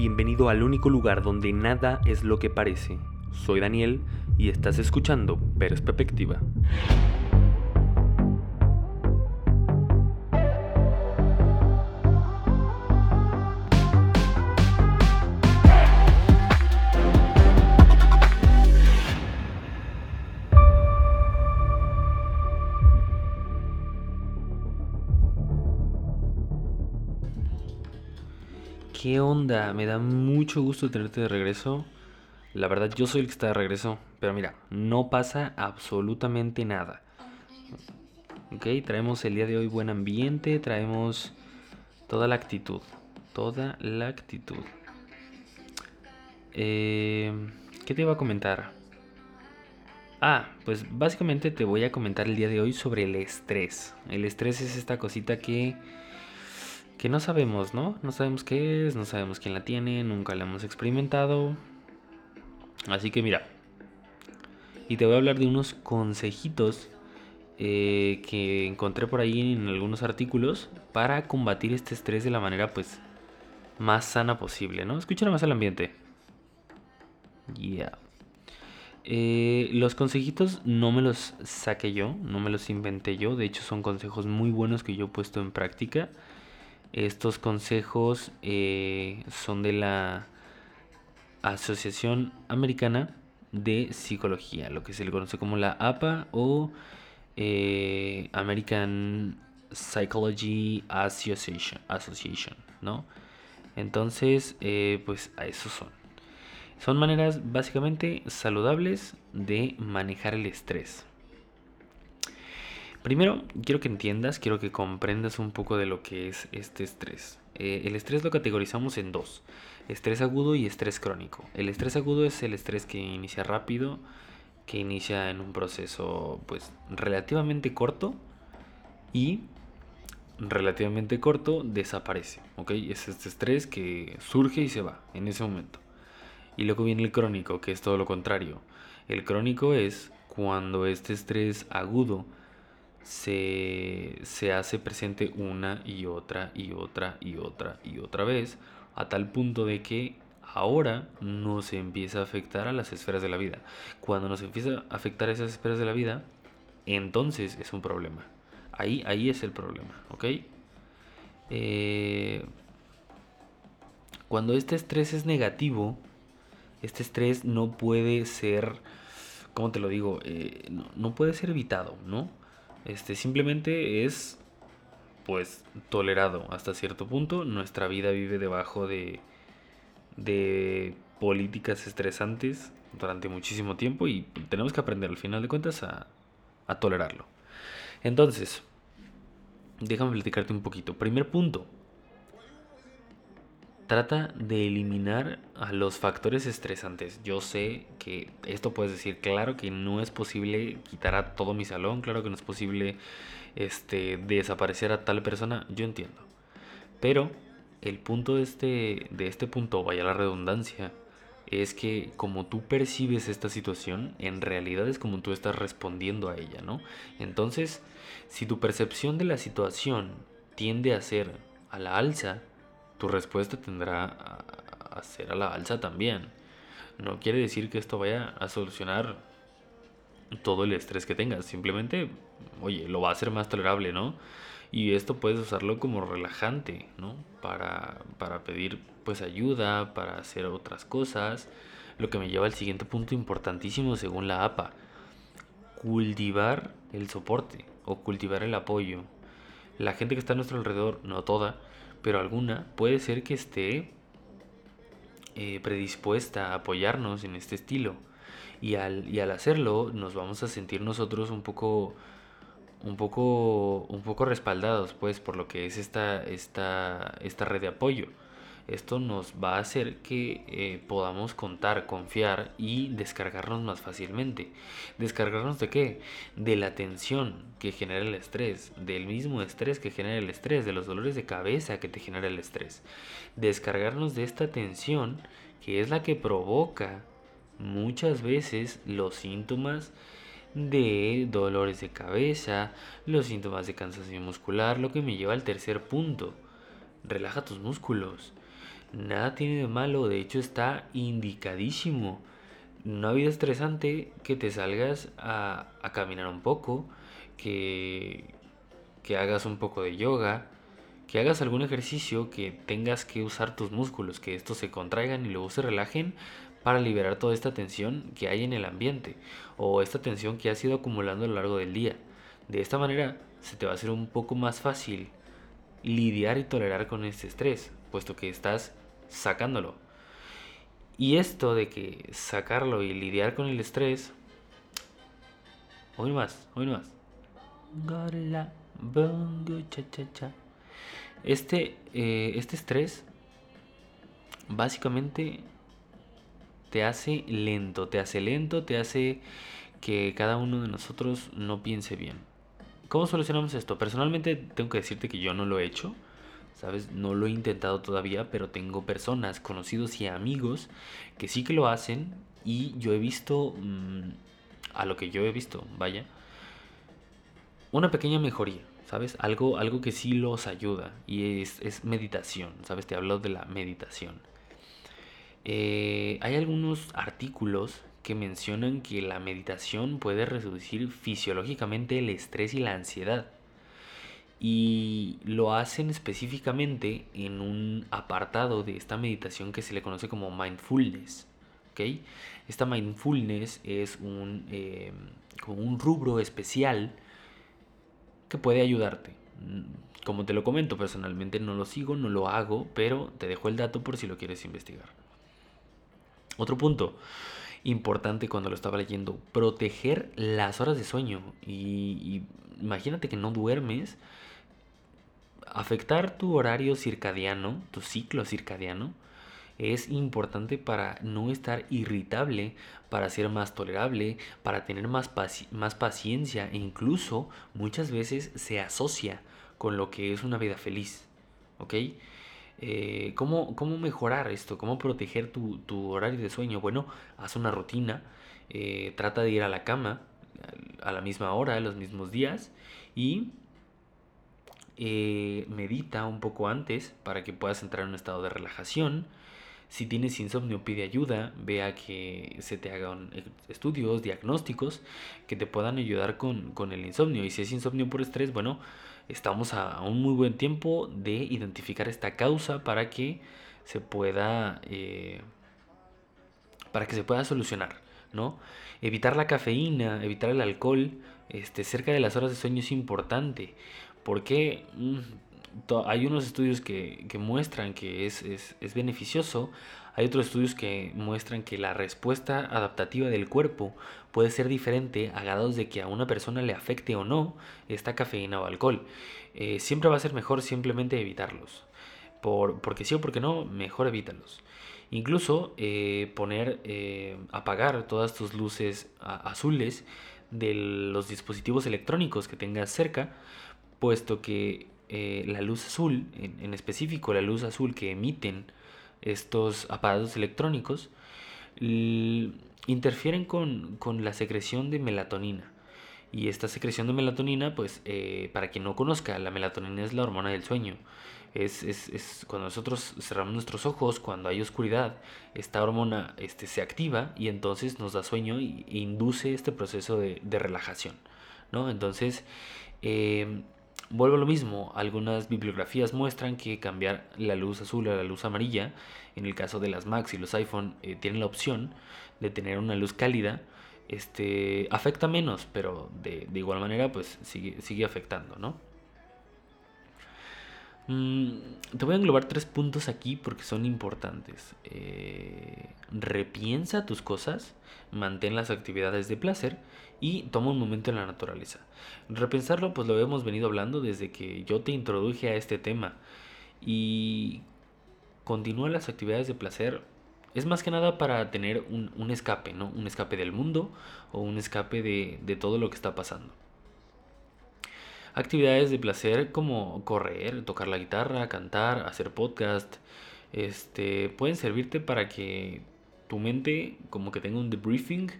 Bienvenido al único lugar donde nada es lo que parece. Soy Daniel y estás escuchando Perspectiva. ¿Qué onda? Me da mucho gusto tenerte de regreso. La verdad, yo soy el que está de regreso. Pero mira, no pasa absolutamente nada. Ok, traemos el día de hoy buen ambiente, traemos toda la actitud. Toda la actitud. Eh, ¿Qué te iba a comentar? Ah, pues básicamente te voy a comentar el día de hoy sobre el estrés. El estrés es esta cosita que que no sabemos, ¿no? No sabemos qué es, no sabemos quién la tiene, nunca la hemos experimentado. Así que mira, y te voy a hablar de unos consejitos eh, que encontré por ahí en algunos artículos para combatir este estrés de la manera pues más sana posible, ¿no? Escucha más al ambiente. Yeah. Eh, los consejitos no me los saqué yo, no me los inventé yo, de hecho son consejos muy buenos que yo he puesto en práctica estos consejos eh, son de la Asociación Americana de Psicología, lo que se le conoce como la APA o eh, American Psychology Association, Association ¿no? Entonces, eh, pues a eso son. Son maneras básicamente saludables de manejar el estrés. Primero, quiero que entiendas, quiero que comprendas un poco de lo que es este estrés. Eh, el estrés lo categorizamos en dos, estrés agudo y estrés crónico. El estrés agudo es el estrés que inicia rápido, que inicia en un proceso pues relativamente corto y relativamente corto desaparece, ¿ok? Es este estrés que surge y se va en ese momento. Y luego viene el crónico, que es todo lo contrario. El crónico es cuando este estrés agudo se, hace presente una y otra y otra y otra y otra vez, a tal punto de que ahora nos empieza a afectar a las esferas de la vida. Cuando nos empieza a afectar a esas esferas de la vida, entonces es un problema. Ahí, ahí es el problema, ¿ok? Eh, cuando este estrés es negativo, este estrés no puede ser, ¿cómo te lo digo? Eh, no, no puede ser evitado, ¿no? Este simplemente es pues tolerado hasta cierto punto. Nuestra vida vive debajo de, de políticas estresantes durante muchísimo tiempo y tenemos que aprender al final de cuentas a, a tolerarlo. Entonces, déjame platicarte un poquito. Primer punto, trata de eliminar a los factores estresantes. Yo sé que esto puedes decir, claro que no es posible quitar a todo mi salón, claro que no es posible este, desaparecer a tal persona, yo entiendo. Pero el punto de este, de este punto, vaya la redundancia, es que como tú percibes esta situación, en realidad es como tú estás respondiendo a ella, ¿no? Entonces, si tu percepción de la situación tiende a ser a la alza, tu respuesta tendrá a, ser a la alza también. No quiere decir que esto vaya a solucionar todo el estrés que tengas. Simplemente, oye, lo va a hacer más tolerable, ¿no? Y esto puedes usarlo como relajante, ¿no? Para, para pedir pues ayuda, para hacer otras cosas. Lo que me lleva al siguiente punto importantísimo según la APA. Cultivar el soporte o cultivar el apoyo. La gente que está a nuestro alrededor, no toda, pero alguna puede ser que esté eh, predispuesta a apoyarnos en este estilo. Y al, y al hacerlo nos vamos a sentir nosotros un poco un poco un poco respaldados pues por lo que es esta esta esta red de apoyo esto nos va a hacer que eh, podamos contar, confiar y descargarnos más fácilmente. ¿Descargarnos de qué? De la tensión que genera el estrés, del mismo estrés que genera el estrés, de los dolores de cabeza que te genera el estrés. Descargarnos de esta tensión que es la que provoca muchas veces los síntomas de dolores de cabeza, los síntomas de cansancio muscular, lo que me lleva al tercer punto. Relaja tus músculos Nada tiene de malo, de hecho está indicadísimo. Una vida estresante que te salgas a, caminar un poco, que, que hagas un poco de yoga, que hagas algún ejercicio que tengas que usar tus músculos, que estos se contraigan y luego se relajen para liberar toda esta tensión que hay en el ambiente o esta tensión que has ido acumulando a lo largo del día. De esta manera se te va a hacer un poco más fácil lidiar y tolerar con este estrés, puesto que estás sacándolo. Y esto de que sacarlo y lidiar con el estrés, hoy más, hoy más. Este, eh, este estrés básicamente te hace lento, te hace lento, te hace que cada uno de nosotros no piense bien. ¿Cómo solucionamos esto? Personalmente tengo que decirte que yo no lo he hecho, ¿sabes? No lo he intentado todavía, pero tengo personas, conocidos y amigos que sí que lo hacen y yo he visto, mm, a lo que yo he visto, vaya, una pequeña mejoría. ¿sabes? Algo, algo que sí los ayuda y es, meditación, ¿sabes? Te hablo de la meditación. Eh, hay algunos artículos que mencionan que la meditación puede reducir fisiológicamente el estrés y la ansiedad. Y lo hacen específicamente en un apartado de esta meditación que se le conoce como mindfulness. Esta mindfulness es un, eh, como un rubro especial que puede ayudarte. Como te lo comento, personalmente no lo sigo, no lo hago, pero te dejo el dato por si lo quieres investigar. Otro punto importante cuando lo estaba leyendo, proteger las horas de sueño. Y, imagínate que no duermes, afectar tu horario circadiano, tu ciclo circadiano, es importante para no estar irritable, para ser más tolerable, para tener más, más paciencia e incluso muchas veces se asocia con lo que es una vida feliz. ¿Ok? Eh, ¿cómo, mejorar esto? ¿Cómo proteger tu, horario de sueño? Bueno, haz una rutina, eh, trata de ir a la cama a la misma hora, los mismos días y eh, medita un poco antes para que puedas entrar en un estado de relajación. Si tienes insomnio, pide ayuda, vea que se te hagan estudios, diagnósticos que te puedan ayudar con, el insomnio. Y si es insomnio por estrés, bueno, estamos a, un muy buen tiempo de identificar esta causa para que se pueda, eh, para que se pueda solucionar, ¿no? Evitar la cafeína, evitar el alcohol, este, cerca de las horas de sueño es importante. porque mm, hay unos estudios que, muestran que es, beneficioso, hay otros estudios que muestran que la respuesta adaptativa del cuerpo puede ser diferente a grados de que a una persona le afecte o no esta cafeína o alcohol. Eh, siempre va a ser mejor simplemente evitarlos. Por, porque sí o porque no, mejor evítalos. Incluso eh, poner, eh, apagar todas tus luces azules de los dispositivos electrónicos que tengas cerca, puesto que la luz azul, en, específico la luz azul que emiten estos aparatos electrónicos, interfieren con, la secreción de melatonina. Y esta secreción de melatonina, pues, eh, para quien no conozca, la melatonina es la hormona del sueño. Es, cuando nosotros cerramos nuestros ojos, cuando hay oscuridad, esta hormona este, se activa y entonces nos da sueño e induce este proceso de, relajación. ¿no? Entonces, eh, Vuelvo a lo mismo, algunas bibliografías muestran que cambiar la luz azul a la luz amarilla, en el caso de las Macs y los iPhone, eh, tienen la opción de tener una luz cálida, este, afecta menos, pero de, igual manera pues sigue, afectando, ¿no? Mm, te voy a englobar tres puntos aquí porque son importantes. Eh, repiensa tus cosas, mantén las actividades de placer y toma un momento en la naturaleza. Repensarlo pues lo hemos venido hablando desde que yo te introduje a este tema y continúa las actividades de placer es más que nada para tener un, escape, ¿no? Un escape del mundo o un escape de, de todo lo que está pasando. Actividades de placer como correr, tocar la guitarra, cantar, hacer podcast, este, pueden servirte para que tu mente como que tenga un debriefing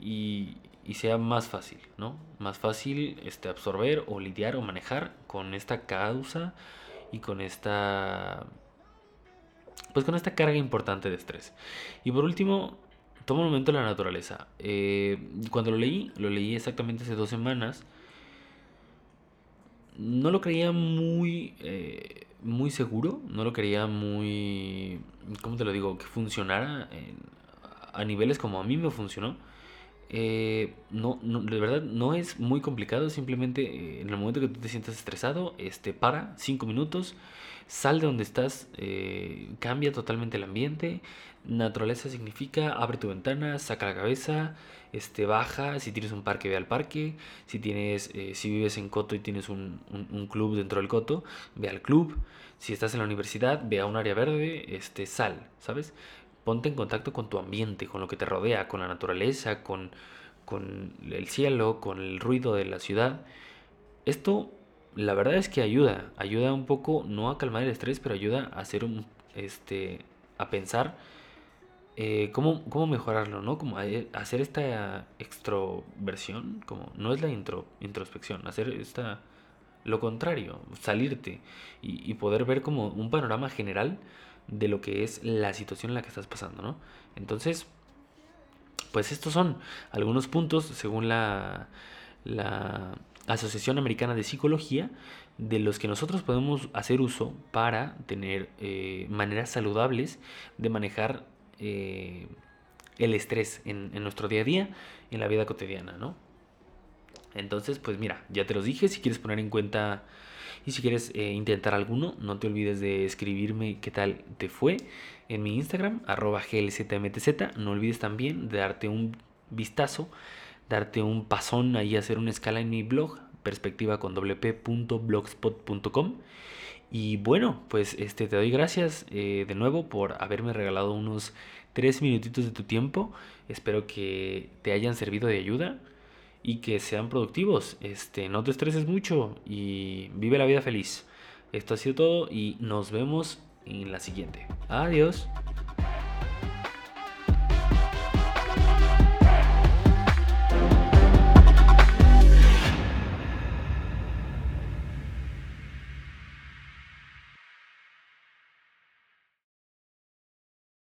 y, y sea más fácil, ¿no? Más fácil este, absorber o lidiar o manejar con esta causa y con esta pues con esta carga importante de estrés. Y por último, toma un momento la naturaleza. Eh, cuando lo leí, lo leí exactamente hace dos semanas. No lo creía muy, eh, muy seguro, no lo creía muy, ¿cómo te lo digo? Que funcionara a niveles como a mí me funcionó. Eh, no, de verdad no es muy complicado, simplemente en el momento que tú te sientas estresado, este, para cinco minutos, sal de donde estás, cambia totalmente el ambiente, Naturaleza significa abre tu ventana, saca la cabeza, este, baja, si tienes un parque ve al parque, si tienes, eh, si vives en Coto y tienes un, club dentro del Coto, ve al club, si estás en la universidad, ve a un área verde, este, sal, ¿sabes? Ponte en contacto con tu ambiente, con lo que te rodea, con la naturaleza, con, con el cielo, con el ruido de la ciudad. Esto, la verdad es que ayuda, ayuda un poco, no a calmar el estrés, pero ayuda a hacer un, este, a pensar eh, ¿cómo, ¿cómo, mejorarlo, no? Como hacer esta extroversión, como no es la intro, introspección, hacer esta lo contrario, salirte y, poder ver como un panorama general de lo que es la situación en la que estás pasando, ¿no? Entonces, pues estos son algunos puntos según la, la Asociación Americana de Psicología de los que nosotros podemos hacer uso para tener eh, maneras saludables de manejar eh, el estrés en, nuestro día a día, en la vida cotidiana, ¿no? Entonces, pues mira, ya te los dije, si quieres poner en cuenta y si quieres eh, intentar alguno, no te olvides de escribirme qué tal te fue en mi Instagram, arroba glzmtz. No olvides también de darte un vistazo, darte un pasón ahí, hacer una escala en mi blog, perspectiva con wp.blogspot.com. Y bueno, pues este, te doy gracias eh, de nuevo por haberme regalado unos tres minutitos de tu tiempo. Espero que te hayan servido de ayuda y que sean productivos. Este, no te estreses mucho y vive la vida feliz. Esto ha sido todo y nos vemos en la siguiente. Adiós.